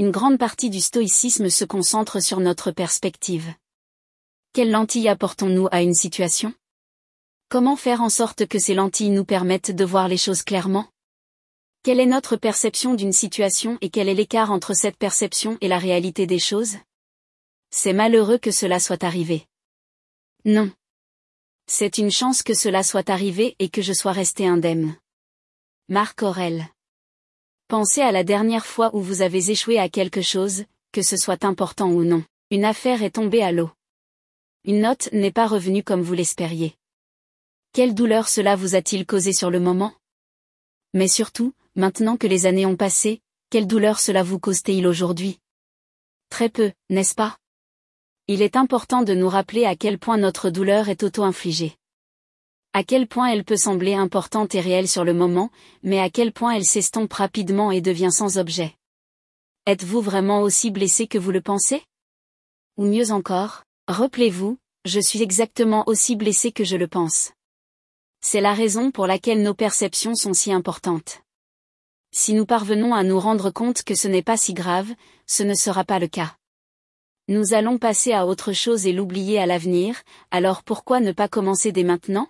Une grande partie du stoïcisme se concentre sur notre perspective. Quelle lentille apportons-nous à une situation? Comment faire en sorte que ces lentilles nous permettent de voir les choses clairement? Quelle est notre perception d'une situation et quel est l'écart entre cette perception et la réalité des choses? C'est malheureux que cela soit arrivé. Non. C'est une chance que cela soit arrivé et que je sois resté indemne. Marc Aurel. Pensez à la dernière fois où vous avez échoué à quelque chose, que ce soit important ou non. Une affaire est tombée à l'eau. Une note n'est pas revenue comme vous l'espériez. Quelle douleur cela vous a-t-il causé sur le moment? Mais surtout, maintenant que les années ont passé, quelle douleur cela vous cause-t-il aujourd'hui? Très peu, n'est-ce pas? Il est important de nous rappeler à quel point notre douleur est auto-infligée. À quel point elle peut sembler importante et réelle sur le moment, mais à quel point elle s'estompe rapidement et devient sans objet. Êtes-vous vraiment aussi blessé que vous le pensez? Ou mieux encore, rappelez-vous, je suis exactement aussi blessé que je le pense. C'est la raison pour laquelle nos perceptions sont si importantes. Si nous parvenons à nous rendre compte que ce n'est pas si grave, ce ne sera pas le cas. Nous allons passer à autre chose et l'oublier à l'avenir, alors pourquoi ne pas commencer dès maintenant?